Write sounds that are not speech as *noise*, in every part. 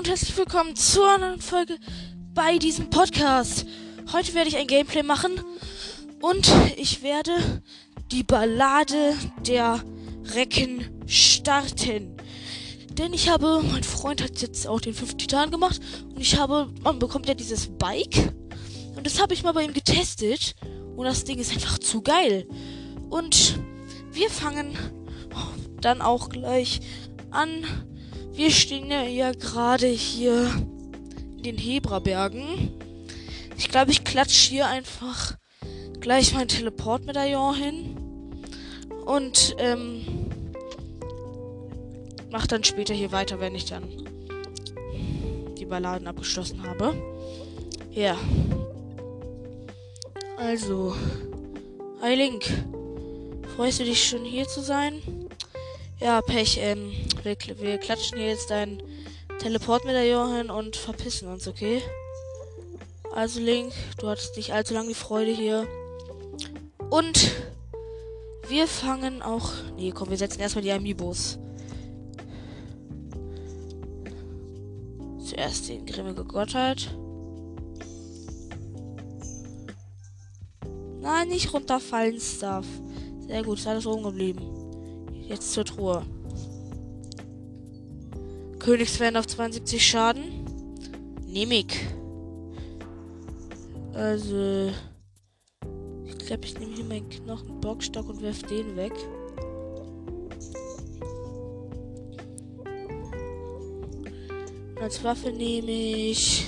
und herzlich willkommen zu einer neuen Folge bei diesem Podcast. Heute werde ich ein Gameplay machen und ich werde die Ballade der Recken starten. Denn ich habe, mein Freund hat jetzt auch den fünften Titan gemacht und ich habe, man bekommt ja dieses Bike und das habe ich mal bei ihm getestet und das Ding ist einfach zu geil. Und wir fangen dann auch gleich an wir stehen ja, gerade hier in den Hebrabergen. Ich glaube, ich klatsche hier einfach gleich mein Teleportmedaillon hin. Und ähm, mach dann später hier weiter, wenn ich dann die Balladen abgeschlossen habe. Ja. Also. Hi Link. Freust du dich schon hier zu sein? Ja, Pech, ähm, wir, wir klatschen hier jetzt dein Teleportmedaillon hin und verpissen uns, okay? Also Link, du hattest nicht allzu lange die Freude hier. Und wir fangen auch. Nee, komm, wir setzen erstmal die Amiibos. Zuerst den grimmige Gottheit. Nein, nicht runterfallen, Stuff. Sehr gut, ist alles oben geblieben. Jetzt zur Truhe. Königsfan auf 72 Schaden. Nehme ich. Also. Ich glaube, ich nehme hier meinen Knochenbockstock und werfe den weg. Und als Waffe nehme ich.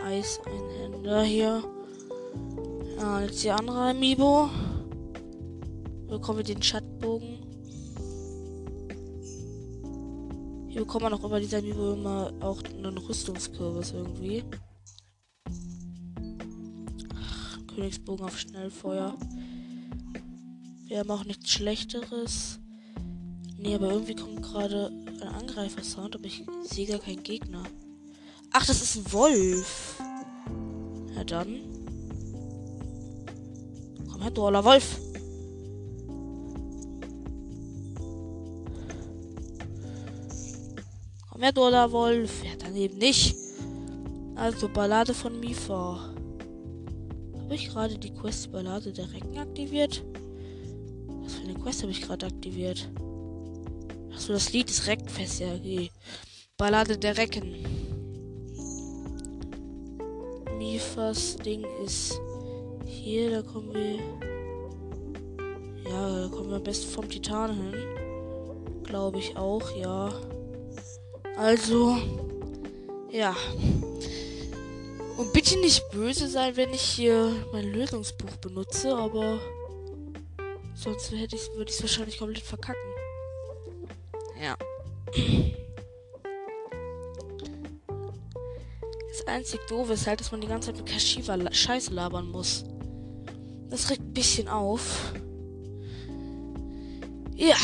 Eiseinhänder hier. Ja, jetzt die andere Amiibo bekommen wir den Schattbogen. Hier bekommt man auch über dieser Amiibo immer auch einen Rüstungskürbis irgendwie. Ach, Königsbogen auf Schnellfeuer. Wir haben auch nichts Schlechteres. Nee, aber irgendwie kommt gerade ein Angreifer-Sound, aber ich sehe gar keinen Gegner. Ach, das ist ein Wolf. Ja dann. Komm her, du Wolf. Mehr Wolf. Ja, dann nicht. Also, Ballade von Mifa. Habe ich gerade die Quest Ballade der Recken aktiviert? Was für eine Quest habe ich gerade aktiviert? Achso, das Lied ist Reckenfest, ja, okay. Ballade der Recken. Mifas Ding ist hier, da kommen wir. Ja, da kommen wir am besten vom Titan hin. Glaube ich auch, ja. Also, ja. Und bitte nicht böse sein, wenn ich hier mein Lösungsbuch benutze, aber sonst hätte ich, würde ich es wahrscheinlich komplett verkacken. Ja. Das einzig doofe ist halt, dass man die ganze Zeit mit Kashiva Scheiße labern muss. Das regt ein bisschen auf. Ja.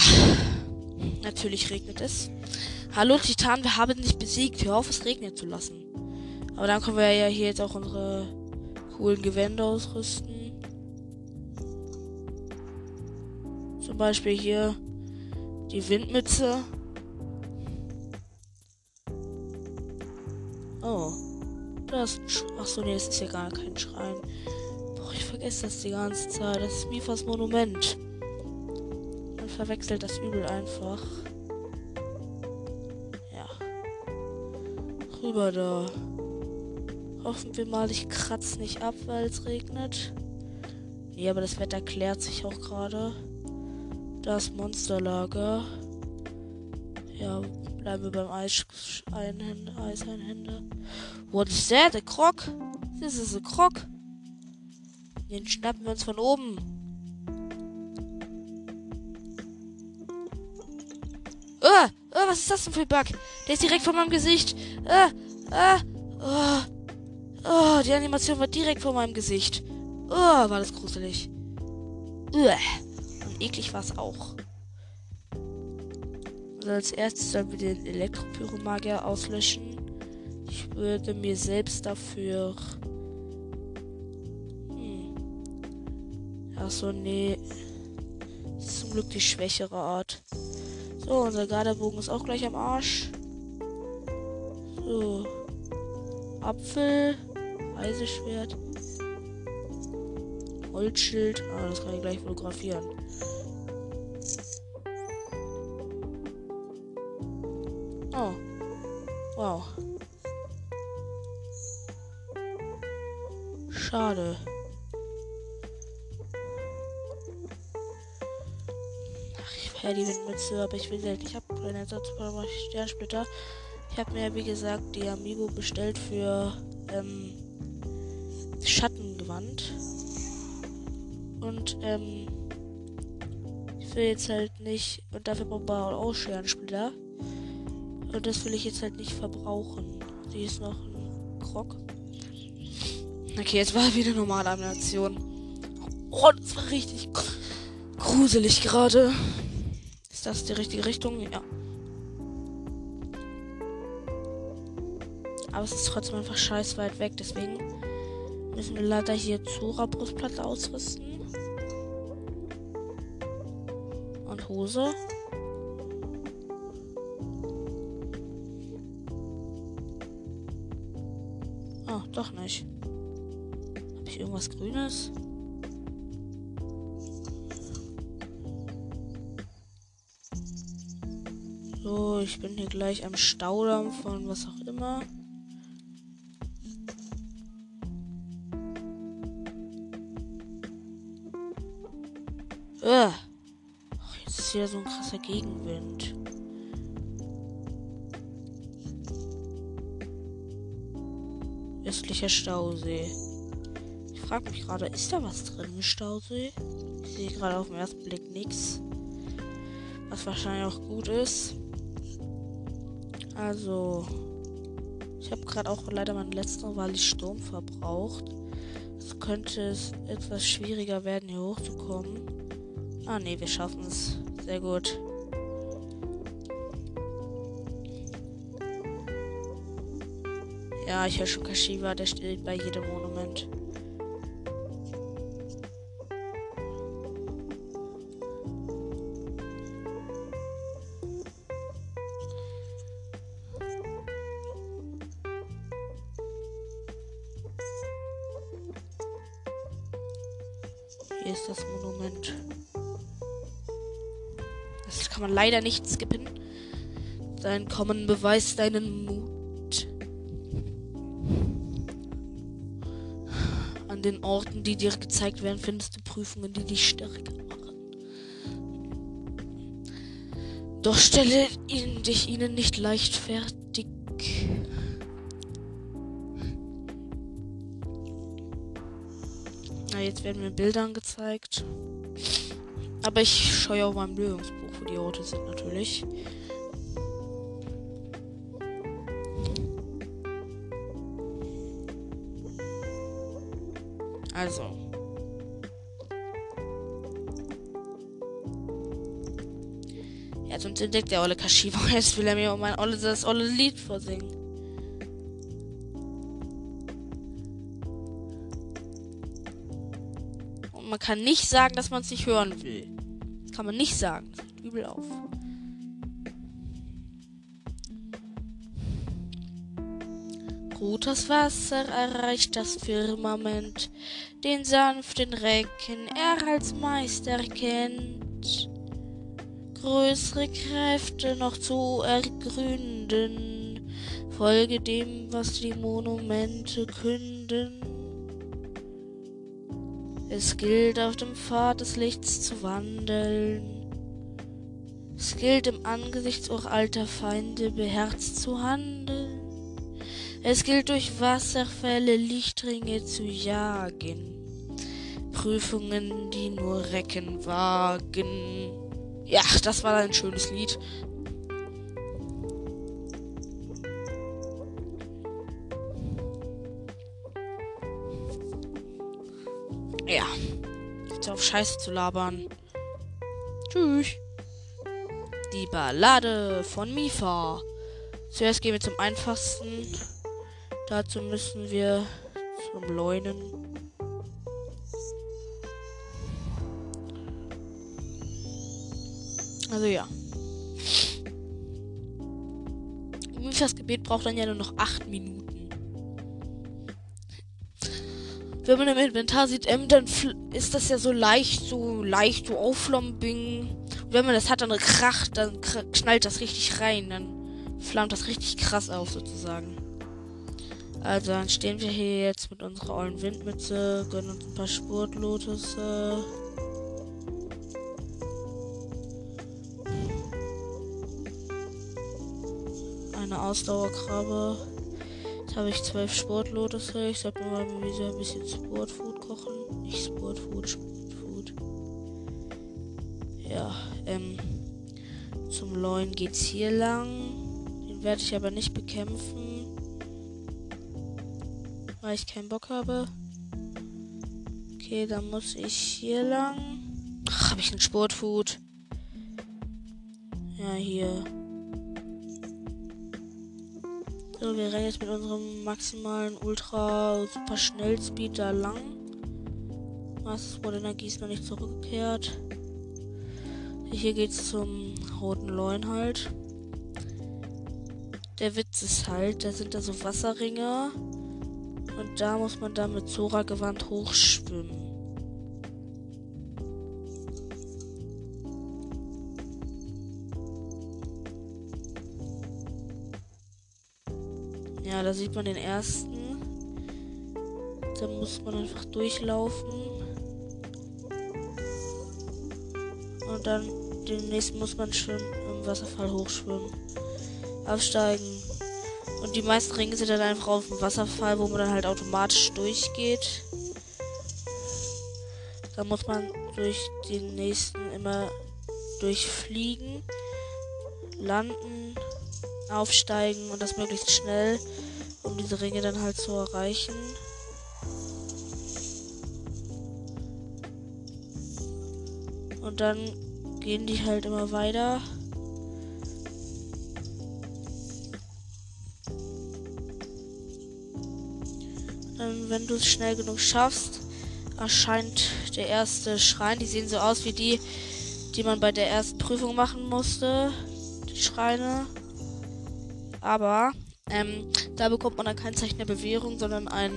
Natürlich regnet es. Hallo Titan, wir haben dich besiegt. Hör auf, es regnen zu lassen. Aber dann können wir ja hier jetzt auch unsere coolen Gewände ausrüsten. Zum Beispiel hier die Windmütze. Oh. Das ist ein Sch Achso, nee, das ist ja gar kein Schrein. Boah, ich vergesse das die ganze Zeit. Das ist Mifas Monument. Man verwechselt das übel einfach. Rüber da. Hoffen wir mal, ich kratze nicht ab, weil es regnet. Nee, aber das Wetter klärt sich auch gerade. Das Monsterlager. Ja, bleiben wir beim Eis Einhänder, Eiseinhänder. What is that? A Krog? This is a Krog. Den schnappen wir uns von oben. Was ist das denn für ein Bug? Der ist direkt vor meinem Gesicht. Uh, Ah, oh, oh, die Animation war direkt vor meinem Gesicht. Oh, war das gruselig. Uah. Und eklig war es auch. Also als erstes sollen wir den Elektropyromagier auslöschen. Ich würde mir selbst dafür. Hm. Achso, nee. Das ist zum Glück die schwächere Art. So, unser Garderbogen ist auch gleich am Arsch. So. Apfel. Reiseschwert. Holzschild. Ah, das kann ich gleich fotografieren. Die Windmütze, aber ich will sie halt. Ich habe keinen Ersatz für Sternsplitter. Ich habe mir, wie gesagt, die Amiibo bestellt für ähm, Schattengewand. Und ähm, ich will jetzt halt nicht. Und dafür brauchen wir auch Scherensplitter. Und das will ich jetzt halt nicht verbrauchen. Sie ist noch ein Krog. Okay, jetzt war wieder normale Animation. Oh, das war richtig gruselig gerade. Ist das die richtige Richtung? Ja. Aber es ist trotzdem einfach scheiß weit weg. Deswegen müssen wir leider hier Zora-Brustplatte ausrüsten. Und Hose. Oh, doch nicht. Habe ich irgendwas Grünes? Ich bin hier gleich am Staudamm von was auch immer. Ugh. Ach, jetzt ist wieder so ein krasser Gegenwind. Östlicher Stausee. Ich frage mich gerade, ist da was drin im Stausee? Ich sehe gerade auf den ersten Blick nichts. Was wahrscheinlich auch gut ist. Also, ich habe gerade auch leider meinen letzten Wahl Sturm verbraucht. Es könnte es etwas schwieriger werden, hier hochzukommen. Ah ne, wir schaffen es. Sehr gut. Ja, ich höre schon Kashiwa, der steht bei jedem Monument. Leider nicht skippen. Dein Kommen beweist deinen Mut. An den Orten, die dir gezeigt werden, findest du Prüfungen, die dich stärker machen. Doch stelle ihn, dich ihnen nicht leichtfertig. Na, jetzt werden mir Bilder angezeigt. Aber ich schaue auf meinem Lösungsbuch, die sind natürlich. Also. Jetzt uns entdeckt der olle Kashiwa. *laughs* Jetzt will er mir um mein olle, das olle Lied vorsingen. Und man kann nicht sagen, dass man es nicht hören will. Das kann man nicht sagen. Übel auf. Rotes Wasser erreicht das Firmament, den sanften Recken er als Meister kennt. Größere Kräfte noch zu ergründen, folge dem, was die Monumente künden. Es gilt auf dem Pfad des Lichts zu wandeln. Es gilt im Angesicht uralter Feinde beherzt zu handeln. Es gilt durch Wasserfälle Lichtringe zu jagen. Prüfungen, die nur Recken wagen. Ja, das war ein schönes Lied. Ja. Jetzt auf Scheiße zu labern. Tschüss. Die Ballade von Mifa. Zuerst gehen wir zum einfachsten. Dazu müssen wir zum Leunen. Also ja. Mifas Gebet braucht dann ja nur noch 8 Minuten. Wenn man im Inventar sieht, M, dann ist das ja so leicht, so leicht, so auflombing. Und wenn man das hat, dann kracht, dann knallt das richtig rein. Dann flammt das richtig krass auf, sozusagen. Also dann stehen wir hier jetzt mit unserer ollen Windmütze, gönnen uns ein paar Spurtlotusse. Eine Ausdauerkrabbe. Jetzt habe ich zwölf Sportlotusse. Ich sollte mal wieder ein bisschen Sportfood kochen. Nicht Sportfood, Sportfood. Ja, ähm. Zum Leuen geht's hier lang. Den werde ich aber nicht bekämpfen weil ich keinen Bock habe. Okay, dann muss ich hier lang. Ach, habe ich ein Sportfood? Ja, hier. Wir rennen jetzt mit unserem maximalen Ultra Super Schnellspeed da lang. Was wurde Energie ist noch nicht zurückgekehrt. Hier geht's zum roten Leuen halt. Der Witz ist halt, da sind da so Wasserringe. Und da muss man dann mit Zora-Gewand hochschwimmen. Ja, da sieht man den ersten. Da muss man einfach durchlaufen. Und dann den nächsten muss man schwimmen, im Wasserfall hochschwimmen. Aufsteigen. Und die meisten Ringe sind dann einfach auf dem Wasserfall, wo man dann halt automatisch durchgeht. Da muss man durch den nächsten immer durchfliegen, landen, aufsteigen und das möglichst schnell, um diese Ringe dann halt zu erreichen. Und dann gehen die halt immer weiter. Ähm, wenn du es schnell genug schaffst, erscheint der erste Schrein. Die sehen so aus wie die, die man bei der ersten Prüfung machen musste. Die Schreine. Aber ähm, da bekommt man dann kein Zeichen der Bewährung, sondern ein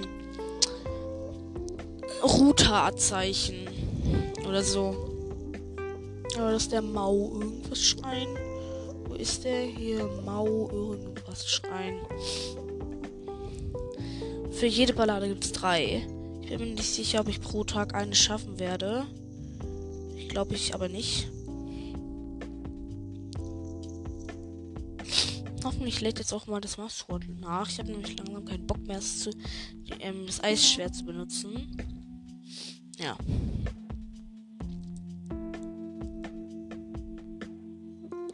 Router-Zeichen. Oder so. Aber das ist der Mau irgendwas Schrein. Wo ist der? Hier Mau irgendwas Schrein. Für jede Ballade gibt es drei. Ich bin mir nicht sicher, ob ich pro Tag eine schaffen werde. Ich glaube ich aber nicht. Hoffentlich lädt jetzt auch mal das Maßschwert nach. Ich habe nämlich langsam keinen Bock mehr, das, zu, ähm, das Eisschwert zu benutzen. Ja.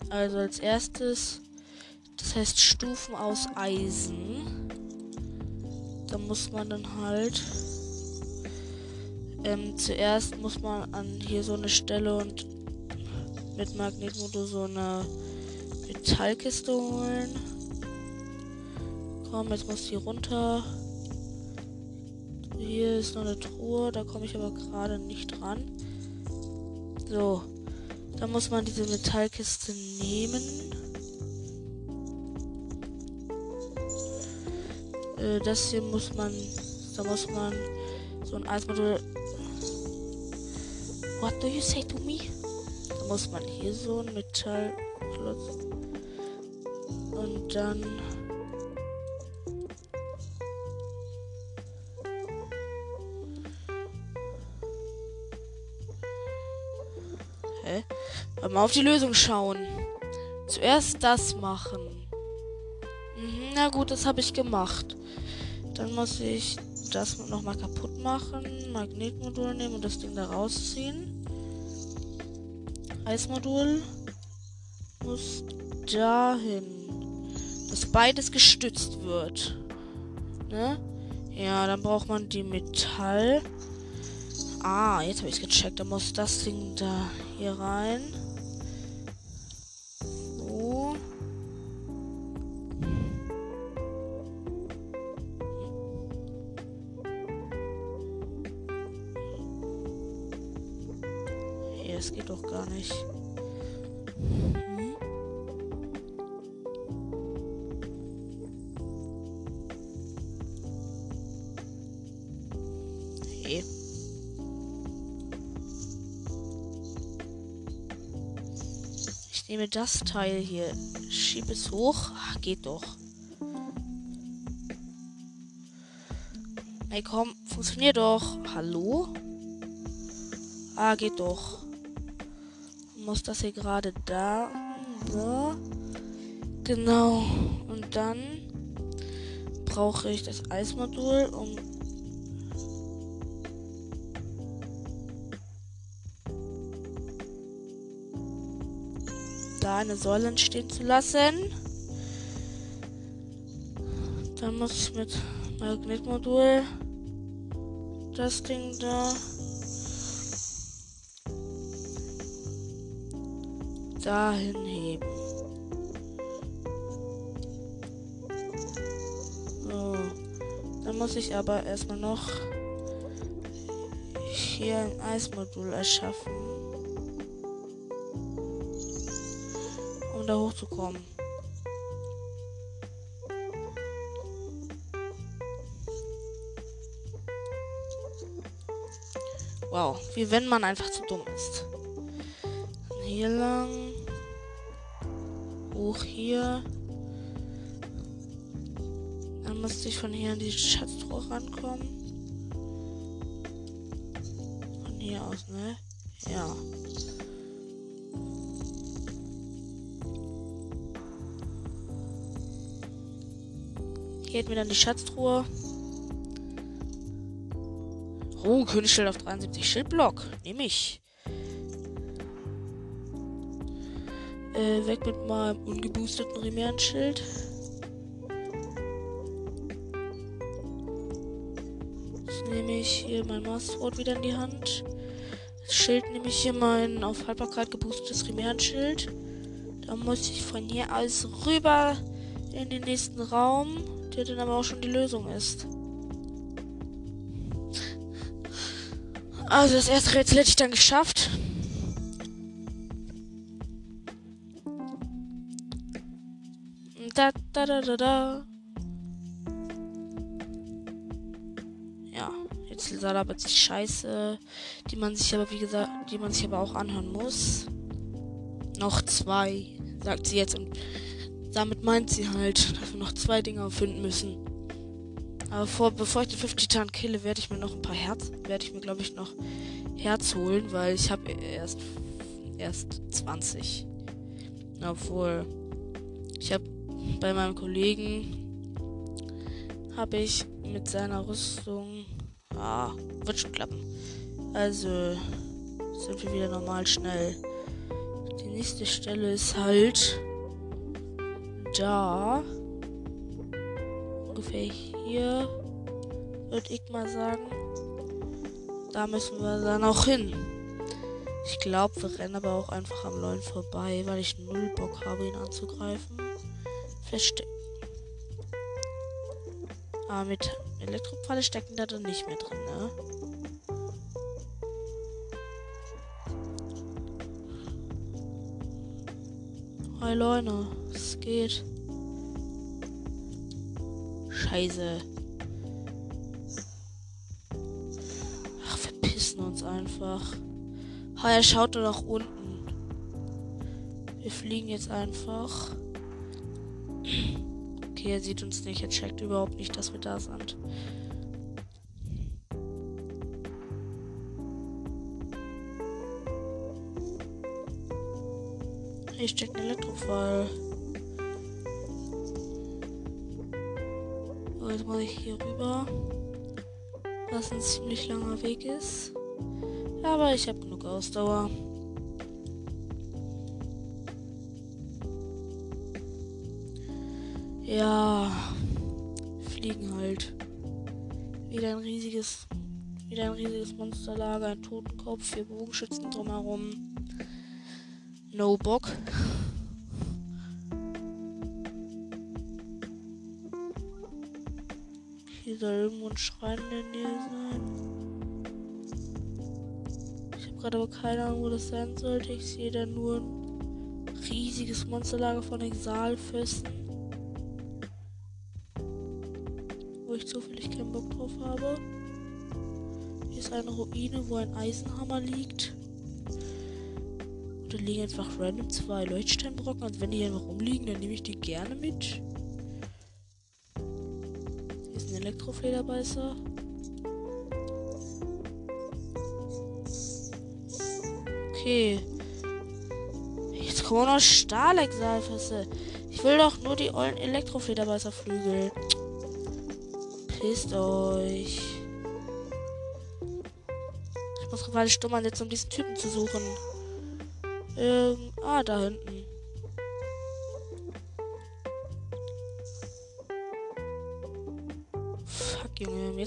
Also als erstes, das heißt Stufen aus Eisen. Da muss man dann halt ähm, zuerst muss man an hier so eine Stelle und mit Magnetmotor so eine Metallkiste holen. Komm, jetzt muss die runter. Hier ist noch eine Truhe, da komme ich aber gerade nicht dran. So, dann muss man diese Metallkiste nehmen. Äh, das hier muss man. Da muss man so ein Eismodell. What do you say to me? Da muss man hier so ein Metallklotz. Dann. Hä? Mal auf die Lösung schauen. Zuerst das machen. Mhm, na gut, das habe ich gemacht. Dann muss ich das nochmal kaputt machen. Magnetmodul nehmen und das Ding da rausziehen. Eismodul muss dahin. Dass beides gestützt wird. Ne? Ja, dann braucht man die Metall. Ah, jetzt habe ich es gecheckt. Da muss das Ding da hier rein. Nehme das Teil hier, schiebe es hoch. Ach, geht doch. Ey, komm, funktioniert doch. Hallo? Ah, geht doch. Muss das hier gerade da? So. Genau. Und dann brauche ich das Eismodul, um eine Säule entstehen zu lassen. Dann muss ich mit Magnetmodul das Ding da dahin heben. So. Dann muss ich aber erstmal noch hier ein Eismodul erschaffen. Da hochzukommen. Wow, wie wenn man einfach zu dumm ist. Hier lang. Hoch hier. Dann müsste ich von hier an die Schatztruhe rankommen. Von hier aus, ne? Hätten wir dann die Schatztruhe. Oh, Königsschild auf 73 Schildblock. Nehme ich. Äh, weg mit meinem ungeboosteten Rimären-Schild. Jetzt nehme ich hier mein Masterwort wieder in die Hand. Das Schild nehme ich hier mein auf Haltbarkeit geboostetes Rimären-Schild. Dann muss ich von hier aus rüber in den nächsten Raum, der dann aber auch schon die Lösung ist. Also das erste Rätsel hätte ich dann geschafft. Da, da, da, da, da. Ja, jetzt labert sich Scheiße, die man sich aber, wie gesagt, die man sich aber auch anhören muss. Noch zwei, sagt sie jetzt und damit meint sie halt, dass wir noch zwei Dinge erfinden müssen. Aber vor, bevor ich den 50 Titan kille, werde ich mir noch ein paar Herz, werde ich mir glaube ich noch Herz holen, weil ich habe erst erst 20. Obwohl ich habe bei meinem Kollegen habe ich mit seiner Rüstung ah, wird schon klappen. Also sind wir wieder normal schnell. Die nächste Stelle ist halt da ungefähr hier, würde ich mal sagen. Da müssen wir dann auch hin. Ich glaube, wir rennen aber auch einfach am Leuen vorbei, weil ich null Bock habe, ihn anzugreifen. Verstecken. Aber mit Elektropfalle stecken da dann nicht mehr drin, ne? Hi Leute, geht. Scheiße. Ach, verpissen uns einfach. Ha, er schaut nur nach unten. Wir fliegen jetzt einfach. Okay, er sieht uns nicht. Er checkt überhaupt nicht, dass wir da sind. Hier steckt ein Elektrofall. Muss ich hier rüber. Was ein ziemlich langer Weg ist. Aber ich habe genug Ausdauer. Ja, fliegen halt. Wieder ein riesiges, wieder ein riesiges Monsterlager, ein Totenkopf, vier Bogenschützen drumherum. No Bock. Soll irgendwo ein Schrein in der Nähe sein. Ich habe gerade aber keine Ahnung, wo das sein sollte. Ich sehe da nur ein riesiges Monsterlager von Exalfesten. Wo ich zufällig keinen Bock drauf habe. Hier ist eine Ruine, wo ein Eisenhammer liegt. Da liegen einfach random zwei Leuchtsteinbrocken. Also wenn die hier einfach rumliegen, dann nehme ich die gerne mit. Elektroflederbeißer. Okay. Jetzt kommen noch Stahlexalfässe. Ich will doch nur die ollen Elektroflederbeißerflügel. Pisst euch. Ich muss gerade stumm ansetzen, um diesen Typen zu suchen. Ähm, ah, da hinten.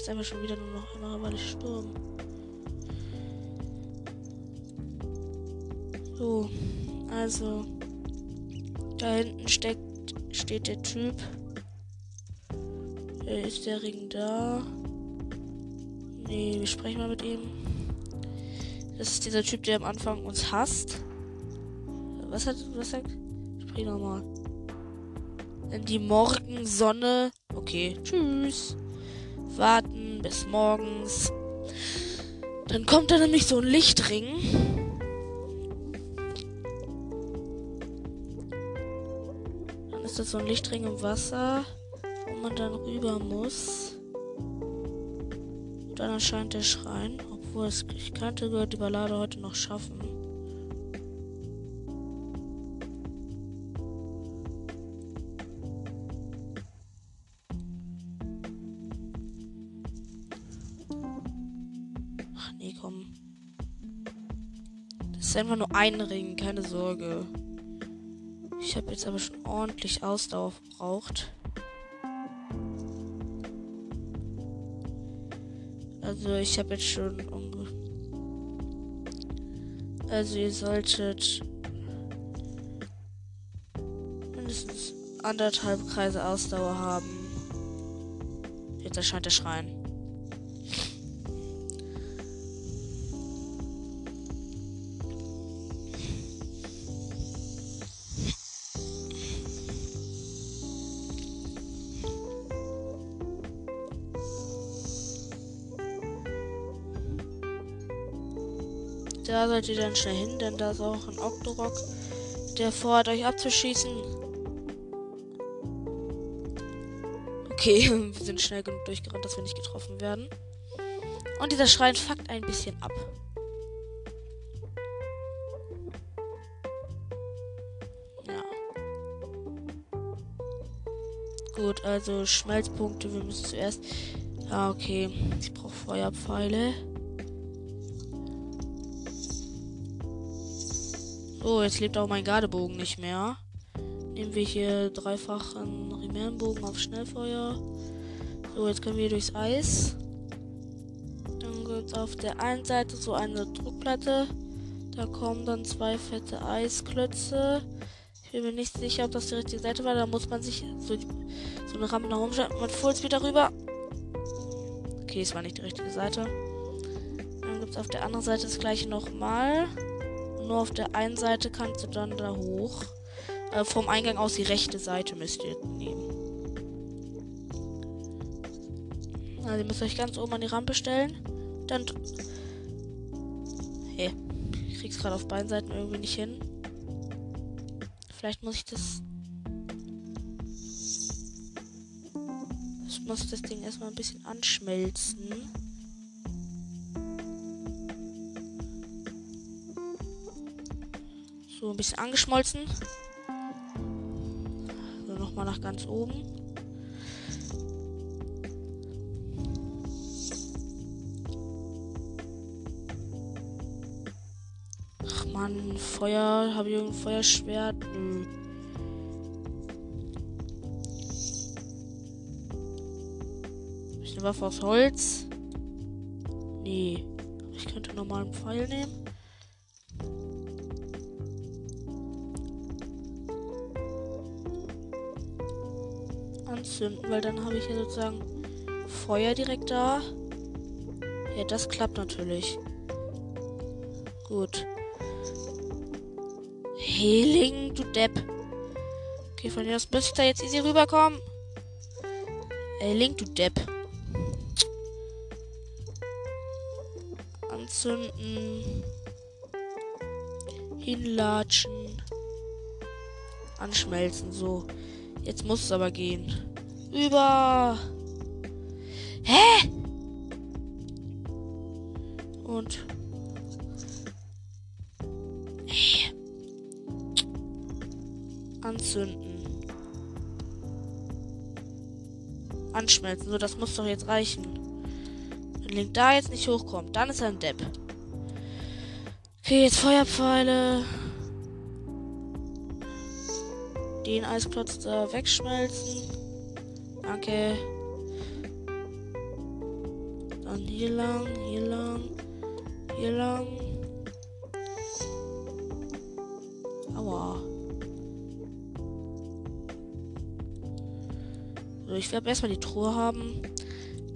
Jetzt einfach schon wieder nur noch immer weil Sturm. So, also da hinten steckt, steht der Typ. Äh, ist der Ring da? Nee, wir sprechen mal mit ihm. Das ist dieser Typ, der am Anfang uns hasst. Was hat, was sagt? Sprich nochmal. In die Morgensonne. Okay, tschüss. Warten bis morgens. Dann kommt da nämlich so ein Lichtring. Dann ist das so ein Lichtring im Wasser, wo man dann rüber muss. Und dann erscheint der Schrein. Obwohl es, ich könnte die Ballade heute noch schaffen. Ist einfach nur ein Ring, keine Sorge. Ich habe jetzt aber schon ordentlich Ausdauer verbraucht. Also ich habe jetzt schon Also ihr solltet mindestens anderthalb Kreise Ausdauer haben. Jetzt erscheint der Schrein. Sollt ihr dann schnell hin, denn da ist auch ein Octorok, der vorhat, euch abzuschießen. Okay, *laughs* wir sind schnell genug durchgerannt, dass wir nicht getroffen werden. Und dieser Schrein fuckt ein bisschen ab. Ja. Gut, also Schmelzpunkte. Wir müssen zuerst. Ja, okay. Ich brauche Feuerpfeile. So, jetzt lebt auch mein Gardebogen nicht mehr. Nehmen wir hier dreifachen Rimärenbogen auf Schnellfeuer. So, jetzt können wir durchs Eis. Dann gibt es auf der einen Seite so eine Druckplatte. Da kommen dann zwei fette Eisklötze. Ich bin mir nicht sicher, ob das die richtige Seite war. Da muss man sich so, so eine Rampe nach oben stellen. Man fuhr wieder rüber. Okay, es war nicht die richtige Seite. Dann gibt es auf der anderen Seite das gleiche nochmal. Nur auf der einen Seite kannst du dann da hoch. Äh, vom Eingang aus die rechte Seite müsst ihr nehmen. Also ihr müsst euch ganz oben an die Rampe stellen. Dann. Hey, ich krieg's gerade auf beiden Seiten irgendwie nicht hin. Vielleicht muss ich das. Ich muss das Ding erstmal ein bisschen anschmelzen. So ein bisschen angeschmolzen. So, nochmal nach ganz oben. Ach man, Feuer. Habe ich irgendein Feuerschwert? Nö. Ich eine Waffe aus Holz? Nee. Ich könnte nochmal einen Pfeil nehmen. Anzünden, weil dann habe ich ja sozusagen Feuer direkt da. Ja, das klappt natürlich. Gut. Healing, du Depp. Okay, von dir aus müsste ich da jetzt easy rüberkommen. Ey, Link, du Depp. Anzünden. Hinlatschen. Anschmelzen. So. Jetzt muss es aber gehen. Über. Hä? Und. Anzünden. Anschmelzen. So, das muss doch jetzt reichen. Wenn Link da jetzt nicht hochkommt, dann ist er ein Depp. Okay, jetzt Feuerpfeile. Den Eisklotz da wegschmelzen. Danke. Dann hier lang, hier lang, hier lang. Aua. So, ich werde erstmal die Truhe haben.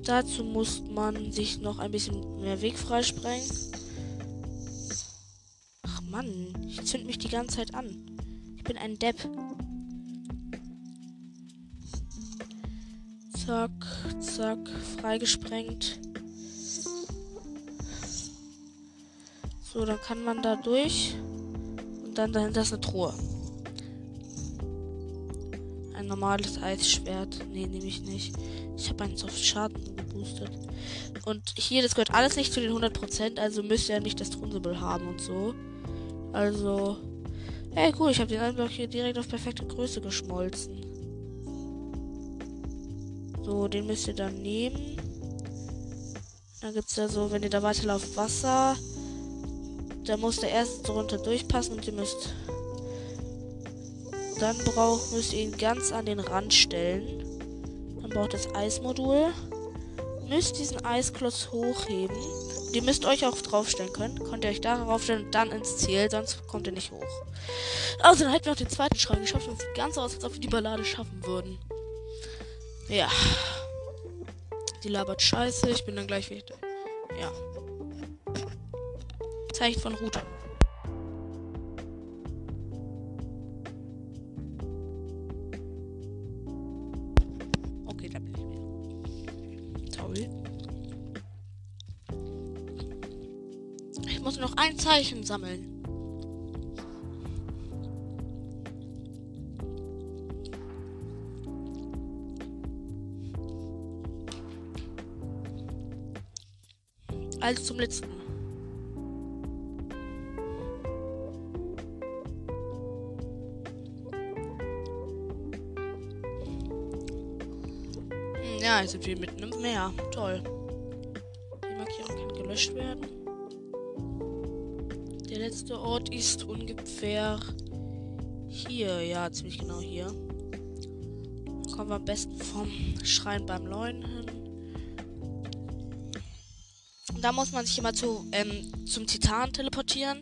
Dazu muss man sich noch ein bisschen mehr Weg freisprengen. Ach Mann, ich zünd mich die ganze Zeit an. Ich bin ein Depp. Zack, zack, freigesprengt. So, dann kann man da durch. Und dann dahinter ist eine Truhe. Ein normales Eisschwert. Nee, nehme ich nicht. Ich habe einen Soft Schaden geboostet. Und hier, das gehört alles nicht zu den 100%. Also müsst ihr ja nicht das Thronsymbol haben und so. Also. Hey, cool, ich habe den Einblock hier direkt auf perfekte Größe geschmolzen. So, den müsst ihr dann nehmen. Dann gibt es ja so, wenn ihr da weiterlauft, Wasser. Da muss der erste drunter durchpassen und ihr müsst. Dann braucht, müsst ihr ihn ganz an den Rand stellen. Dann braucht das Eismodul. Müsst diesen Eisklotz hochheben. Und ihr müsst euch auch draufstellen können. Könnt ihr euch darauf stellen und dann ins Ziel, sonst kommt ihr nicht hoch. Also dann hätten wir noch den zweiten Schrank geschafft und sieht ganz aus, als ob wir die Ballade schaffen würden. Ja. Die labert scheiße. Ich bin dann gleich wieder. Ja. Zeichen von Route. Okay, da bin ich wieder. Toll. Ich muss noch ein Zeichen sammeln. Also zum letzten. Hm, Ja, jetzt sind wir mitten im Meer. Toll. Die Markierung kann gelöscht werden. Der letzte Ort ist ungefähr hier. Ja, ziemlich genau hier. Kommen wir am besten vom Schrein beim Leuen hin. Und da muss man sich immer zu, ähm, zum Titan teleportieren.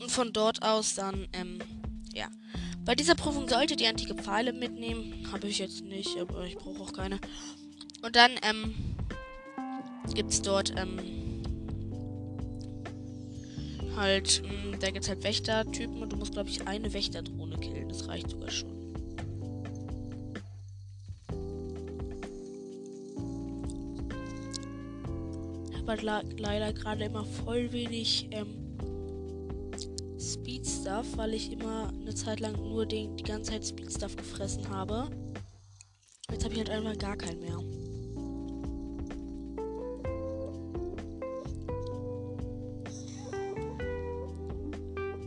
Und von dort aus dann, ähm, ja. Bei dieser Prüfung solltet ihr antike Pfeile mitnehmen. Habe ich jetzt nicht, aber ich brauche auch keine. Und dann, ähm, gibt es dort, ähm, halt, mh, da gibt es halt Wächtertypen und du musst, glaube ich, eine Wächterdrohne killen. Das reicht sogar schon. Halt leider gerade immer voll wenig ähm, Speed Stuff, weil ich immer eine Zeit lang nur den, die ganze Zeit Speed Stuff gefressen habe. Jetzt habe ich halt einfach gar keinen mehr.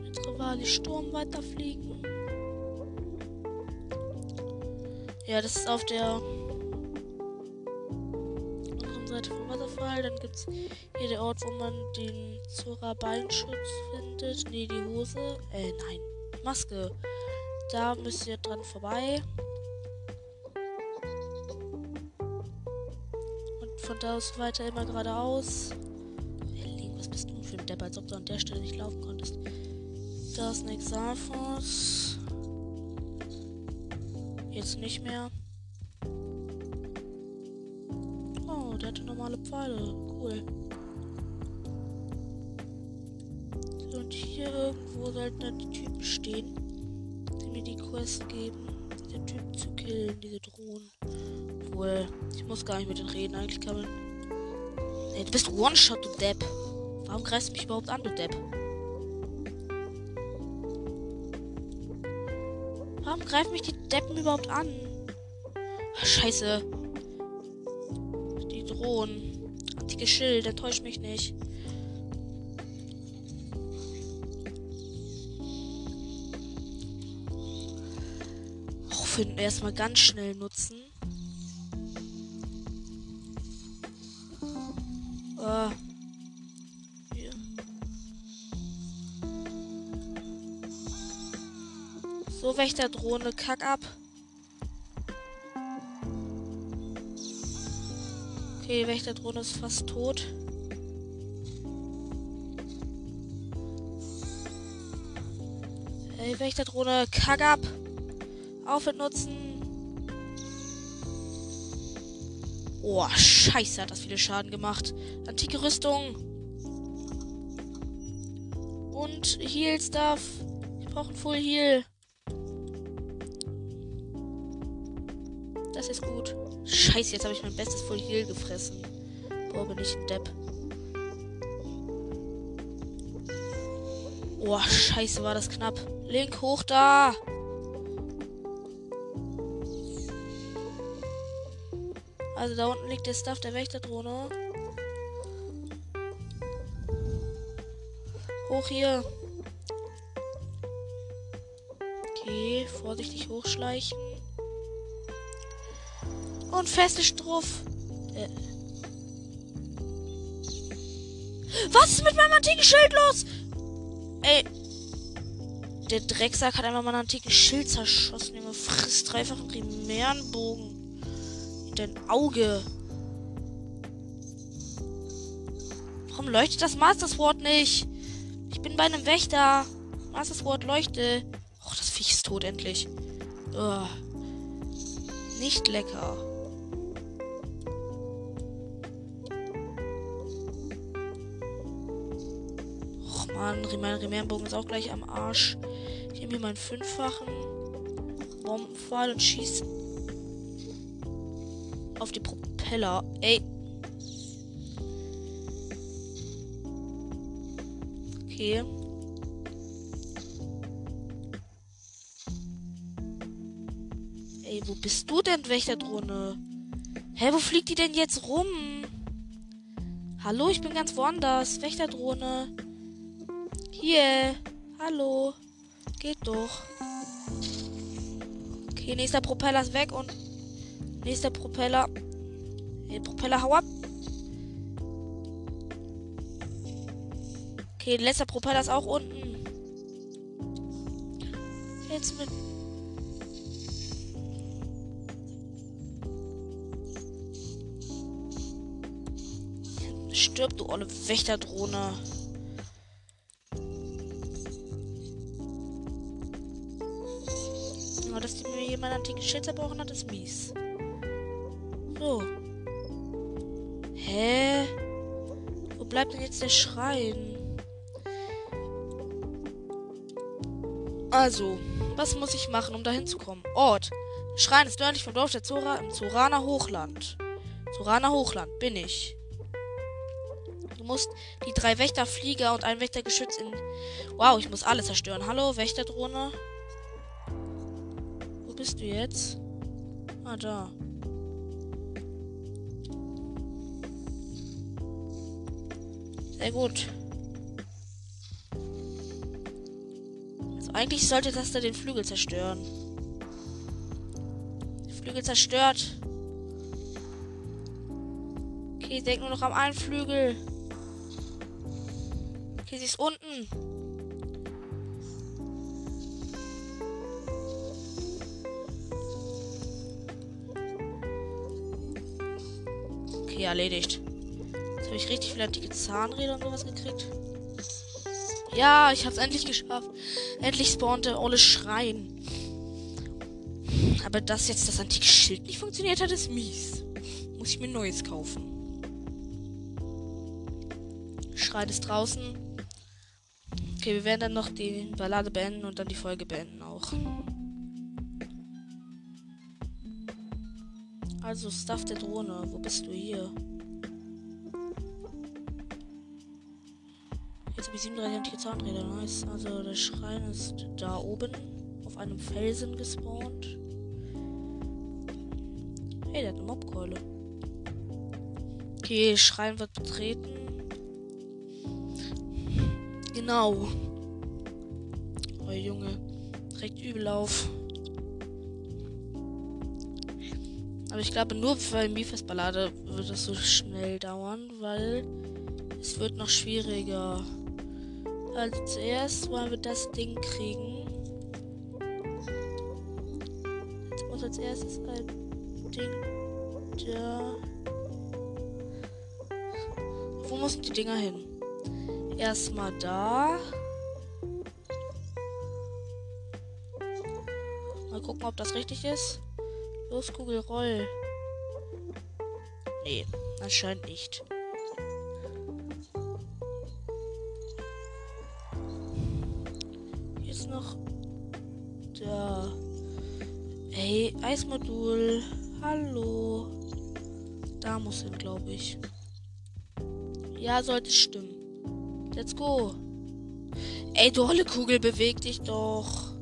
Jetzt Rivali Sturm weiterfliegen. Ja, das ist auf der Wasserfall. Dann gibt es hier der Ort, wo man den Zora Beinschutz findet. Ne, die Hose. Äh, nein. Maske. Da müsst ihr dran vorbei. Und von da aus weiter immer geradeaus. Link, was bist du für ein Depp, als ob du an der Stelle nicht laufen konntest. Da ist ein Exalfos. Jetzt nicht mehr. Pfeile. Cool. Und hier irgendwo sollten dann die Typen stehen, die mir die Quest geben, diese Typen zu killen, diese Drohnen. Obwohl, ich muss gar nicht mit denen reden. Eigentlich kann man Ey, du bist One-Shot, du Depp. Warum greifst du mich überhaupt an, du Depp? Warum greifen mich die Deppen überhaupt an? Scheiße. Die drohen. Schild, enttäuscht mich nicht. Auffinden erstmal ganz schnell nutzen. Äh. Hier. So, Wächterdrohne, kack ab. Okay, Wächterdrohne ist fast tot. Hey, Wächterdrohne, kack ab. Aufhört nutzen. Oh, scheiße, hat das viele Schaden gemacht. Antike Rüstung. Und Heal Stuff. Ich brauche ein Full Heal. Scheiße, jetzt habe ich mein bestes Full Heal gefressen. Boah, bin ich ein Depp. Oh, scheiße, war das knapp. Link hoch da. Also da unten liegt der Stuff der Wächterdrohne. Hoch hier. Okay, vorsichtig hochschleichen. Und feste Struff. Äh. Was ist mit meinem antiken Schild los? Ey. Der Drecksack hat einfach meinen antiken Schild zerschossen. Junge, frisst dreifach einen Primärenbogen dein Auge? Warum leuchtet das Master Sword nicht? Ich bin bei einem Wächter. Master Sword leuchte. Och, das Viech ist tot endlich. Ugh. Nicht lecker. Och man, mein Remernbogen ist auch gleich am Arsch. Ich nehme hier meinen fünffachen Bombenpfeil und schieße auf die Propeller. Ey. Okay. Ey, wo bist du denn, Wächterdrohne? Hä, wo fliegt die denn jetzt rum? Hallo, ich bin ganz woanders. Wächterdrohne. Hier. Hallo. Geht doch. Okay, nächster Propeller ist weg und Nächster Propeller. Hey, Propeller, hau ab. Okay, letzter Propeller ist auch unten. Jetzt mit. Stirb, du olle Wächterdrohne. Dass mir jemand antiken Schild zerbrochen hat, ist mies. So. Hä? Wo bleibt denn jetzt der Schrein? Also, was muss ich machen, um da hinzukommen? Ort. Schrein ist nördlich vom Dorf der Zora im Zoraner Hochland. Zoraner Hochland bin ich. Du musst die drei Wächterflieger und ein Wächtergeschütz in. Wow, ich muss alle zerstören. Hallo, Wächterdrohne. Bist du jetzt? Ah, da. Sehr gut. Also eigentlich sollte das da den Flügel zerstören. Flügel zerstört. Okay, denk nur noch am einen Flügel. Okay, sie ist unten. Erledigt habe ich richtig viele antike Zahnräder und sowas gekriegt. Ja, ich habe es endlich geschafft. Endlich spawnt der olle Schrein. Aber dass jetzt das antike Schild nicht funktioniert hat, ist mies. Muss ich mir neues kaufen. Schrein ist draußen. Okay, wir werden dann noch die Ballade beenden und dann die Folge beenden auch. Also, Stuff der Drohne, wo bist du hier? Jetzt habe ich 37 antike Zahnräder. Nice. Also der Schrein ist da oben auf einem Felsen gespawnt. Hey, der hat eine Mobkeule. Okay, Schrein wird betreten. Genau. Oh Junge. Direkt übel auf. Aber ich glaube, nur für Mifest-Ballade wird es so schnell dauern, weil es wird noch schwieriger. Also zuerst wollen wir das Ding kriegen. Jetzt muss als erstes ein Ding da. Wo müssen die Dinger hin? Erstmal da. Mal gucken, ob das richtig ist. Los, Kugel, roll. Nee, anscheinend nicht. Hier ist noch da. Hey, Eismodul. Hallo. Da muss hin, glaube ich. Ja, sollte stimmen. Let's go. Ey, du Holle Kugel, beweg dich doch.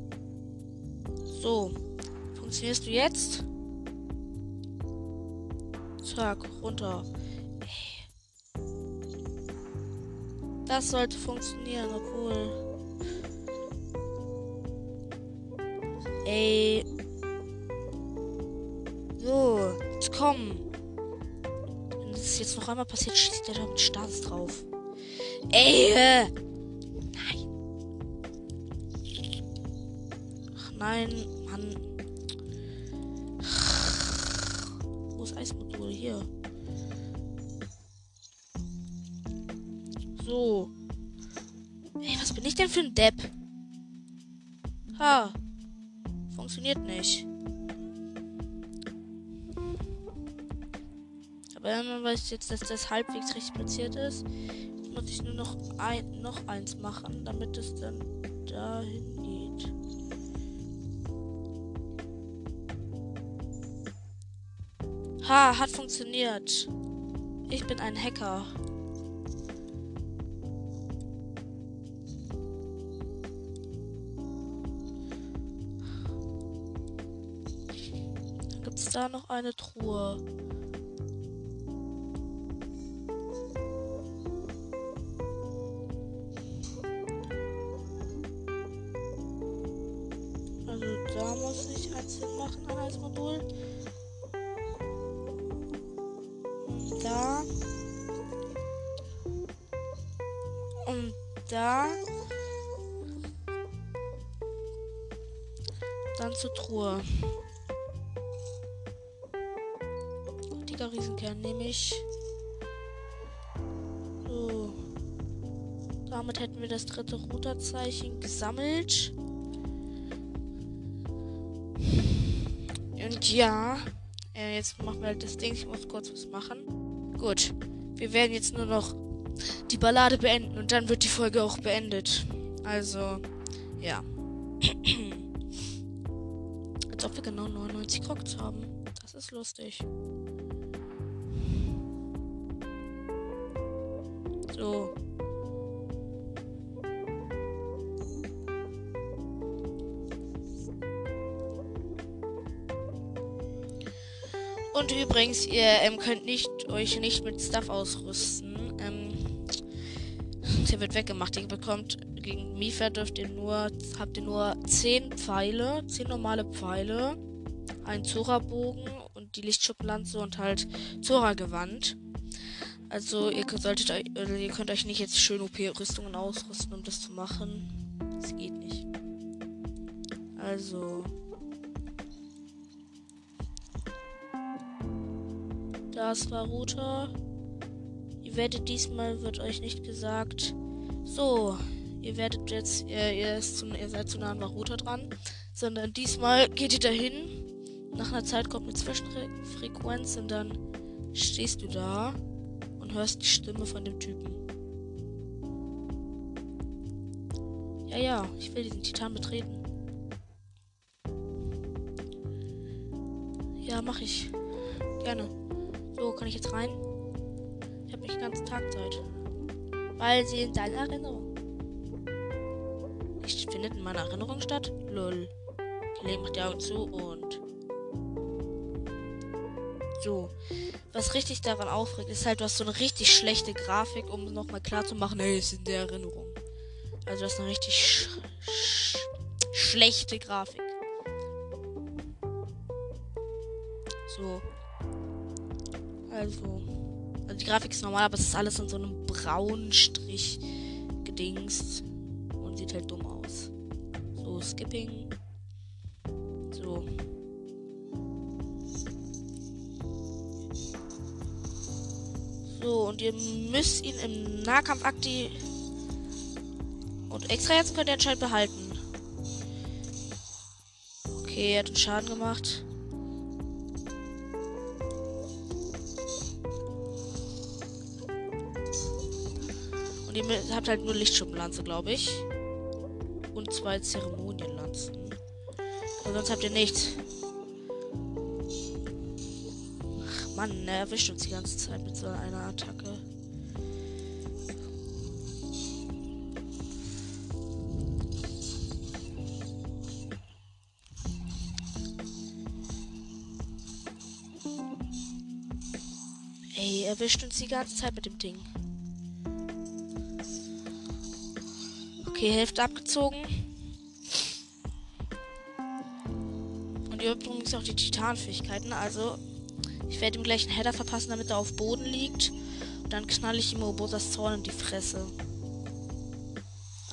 So. Funktionierst du jetzt? Zack, runter. Das sollte funktionieren, obwohl. Ey. So, jetzt komm. Wenn das jetzt noch einmal passiert, schießt der da mit Staats drauf. Ey! Nein. Ach nein, Mann. Eismodul hier. So. Ey, was bin ich denn für ein Depp? Ha. Funktioniert nicht. Aber wenn man weiß jetzt, dass das halbwegs richtig platziert ist, muss ich nur noch ein, noch eins machen, damit es dann dahin Ha, hat funktioniert. Ich bin ein Hacker. Gibt es da noch eine Truhe? Also da muss ich eins hinmachen als Modul. Da. Dann zur Truhe. Dicker Riesenkern nehme ich. So. Damit hätten wir das dritte Routerzeichen gesammelt. Und ja, jetzt machen wir halt das Ding. Ich muss kurz was machen. Gut. Wir werden jetzt nur noch die Ballade beenden und dann wird die Folge auch beendet. Also, ja. Als ob wir genau 99 Crocs haben. Das ist lustig. So. Und übrigens, ihr ähm, könnt nicht, euch nicht mit Stuff ausrüsten. Der wird weggemacht. Ihr bekommt gegen Mifa dürft ihr nur, habt ihr nur 10 Pfeile, 10 normale Pfeile, einen Zora-Bogen und die Lichtschuppenlanze und halt Zora-Gewand. Also ihr solltet also ihr könnt euch nicht jetzt schön OP-Rüstungen ausrüsten, um das zu machen. Das geht nicht. Also. Das war Router. Ihr werdet diesmal, wird euch nicht gesagt. So, ihr werdet jetzt, ihr, ihr, zu, ihr seid zu nah an Router dran. Sondern diesmal geht ihr dahin. Nach einer Zeit kommt eine Zwischenfrequenz und dann stehst du da und hörst die Stimme von dem Typen. Ja, ja, ich will diesen Titan betreten. Ja, mach ich. Gerne. So, kann ich jetzt rein? Ich habe nicht den ganzen Tag Zeit. Weil sie in deiner Erinnerung. nicht findet in meiner Erinnerung statt. Lol. Okay, macht die Augen zu und. So. Was richtig daran aufregt, ist halt, du hast so eine richtig schlechte Grafik, um nochmal klar zu machen, hey, es ist in der Erinnerung. Also, das ist eine richtig sch sch schlechte Grafik. So. Also. Also die Grafik ist normal, aber es ist alles in so einem braunen Strich gedingst. Und sieht halt dumm aus. So, Skipping. So. So, und ihr müsst ihn im Nahkampf aktiv. Und extra jetzt könnt ihr anscheinend behalten. Okay, er hat einen Schaden gemacht. Und ihr habt halt nur Lichtschuppenlanze, glaube ich. Und zwei Zeremonienlanzen. Und sonst habt ihr nichts. Ach Mann, er erwischt uns die ganze Zeit mit so einer Attacke. Ey, er erwischt uns die ganze Zeit mit dem Ding. Okay, Hälfte abgezogen. Und ihr habt übrigens auch die Titanfähigkeiten. Also, ich werde ihm gleich einen Header verpassen, damit er auf Boden liegt. Und dann knall ich ihm Obosas Zorn in die Fresse.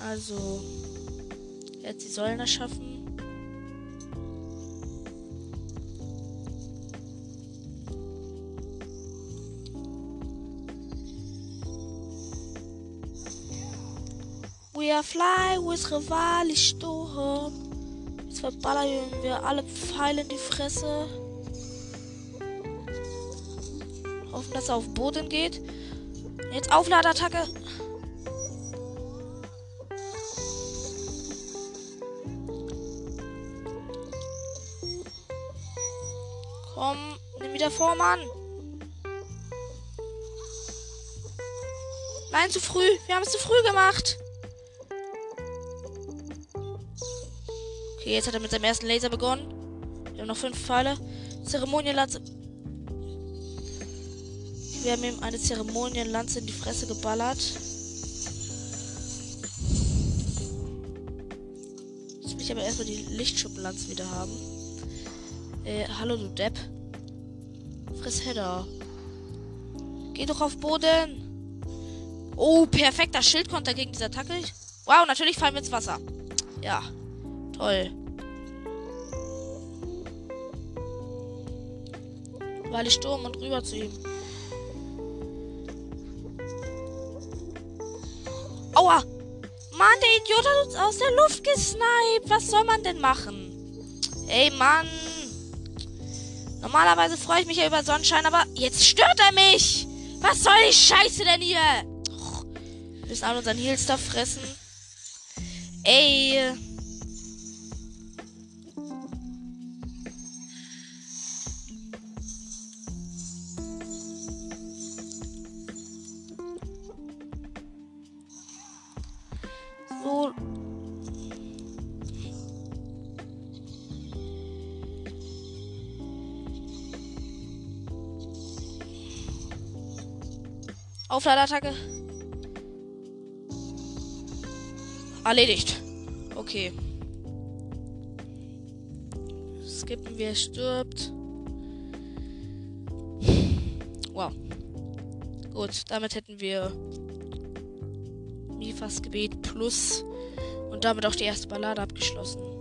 Also, jetzt die Säulen erschaffen. We fly with Rivali Sturm. Jetzt verballern wir alle Pfeile in die Fresse. Hoffen, dass er auf Boden geht. Jetzt Aufladeattacke. Komm, nimm wieder vor, Mann. Nein, zu früh. Wir haben es zu früh gemacht. Okay, jetzt hat er mit seinem ersten Laser begonnen. Wir haben noch fünf Pfeile. Zeremonienlanze. Wir haben ihm eine Zeremonienlanze in die Fresse geballert. Jetzt will ich aber erstmal die Lichtschuppenlanze wieder haben. Äh, hallo du Depp. Friss Header. Geh doch auf Boden. Oh, perfekter Schildkonter gegen diese Attacke. Wow, natürlich fallen wir ins Wasser. Ja, toll. Weil ich Sturm und rüber zu ihm. Aua! Mann, der Idiot hat uns aus der Luft gesniped. Was soll man denn machen? Ey, Mann. Normalerweise freue ich mich ja über Sonnenschein, aber jetzt stört er mich. Was soll die Scheiße denn hier? wir müssen alle unseren Heal-Stuff fressen. Ey. Aufladeattacke. Erledigt. Okay. Skippen, wer stirbt. Wow. Gut, damit hätten wir Mifas Gebet plus und damit auch die erste Ballade abgeschlossen.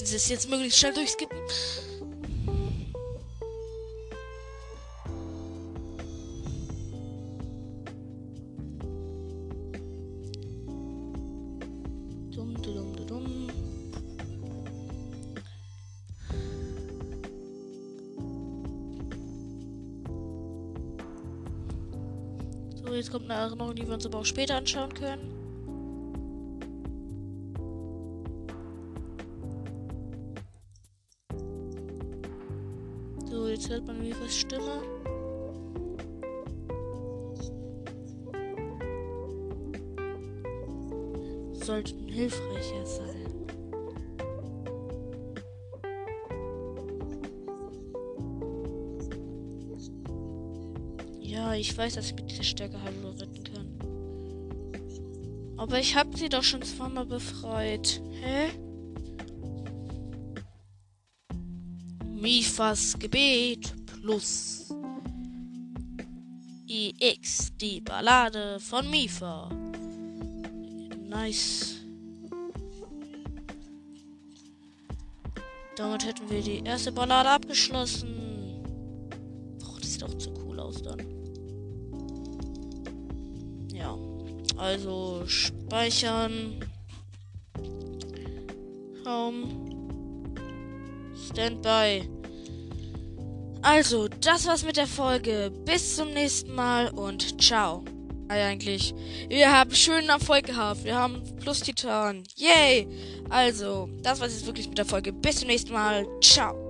Müssen es jetzt möglichst schnell durchskippen. jetzt kommt eine Erinnerung, die wir uns aber auch später anschauen können. Hört man Mifas Stimme. Sollten hilfreicher sein. Ja, ich weiß, dass ich mit dieser Stärke Hyrule retten kann. Aber ich habe sie doch schon zweimal befreit. Hä? Mifas Gebet plus IX, die Ballade von Mifa. Nice. Damit hätten wir die erste Ballade abgeschlossen. Och, das sieht auch zu cool aus dann. Ja. Also speichern. Home. Standby. Also, das war's mit der Folge. Bis zum nächsten Mal und ciao. Eigentlich. Wir haben schönen Erfolg gehabt. Wir haben Plus Titan. Yay! Also, das war's jetzt wirklich mit der Folge. Bis zum nächsten Mal. Ciao.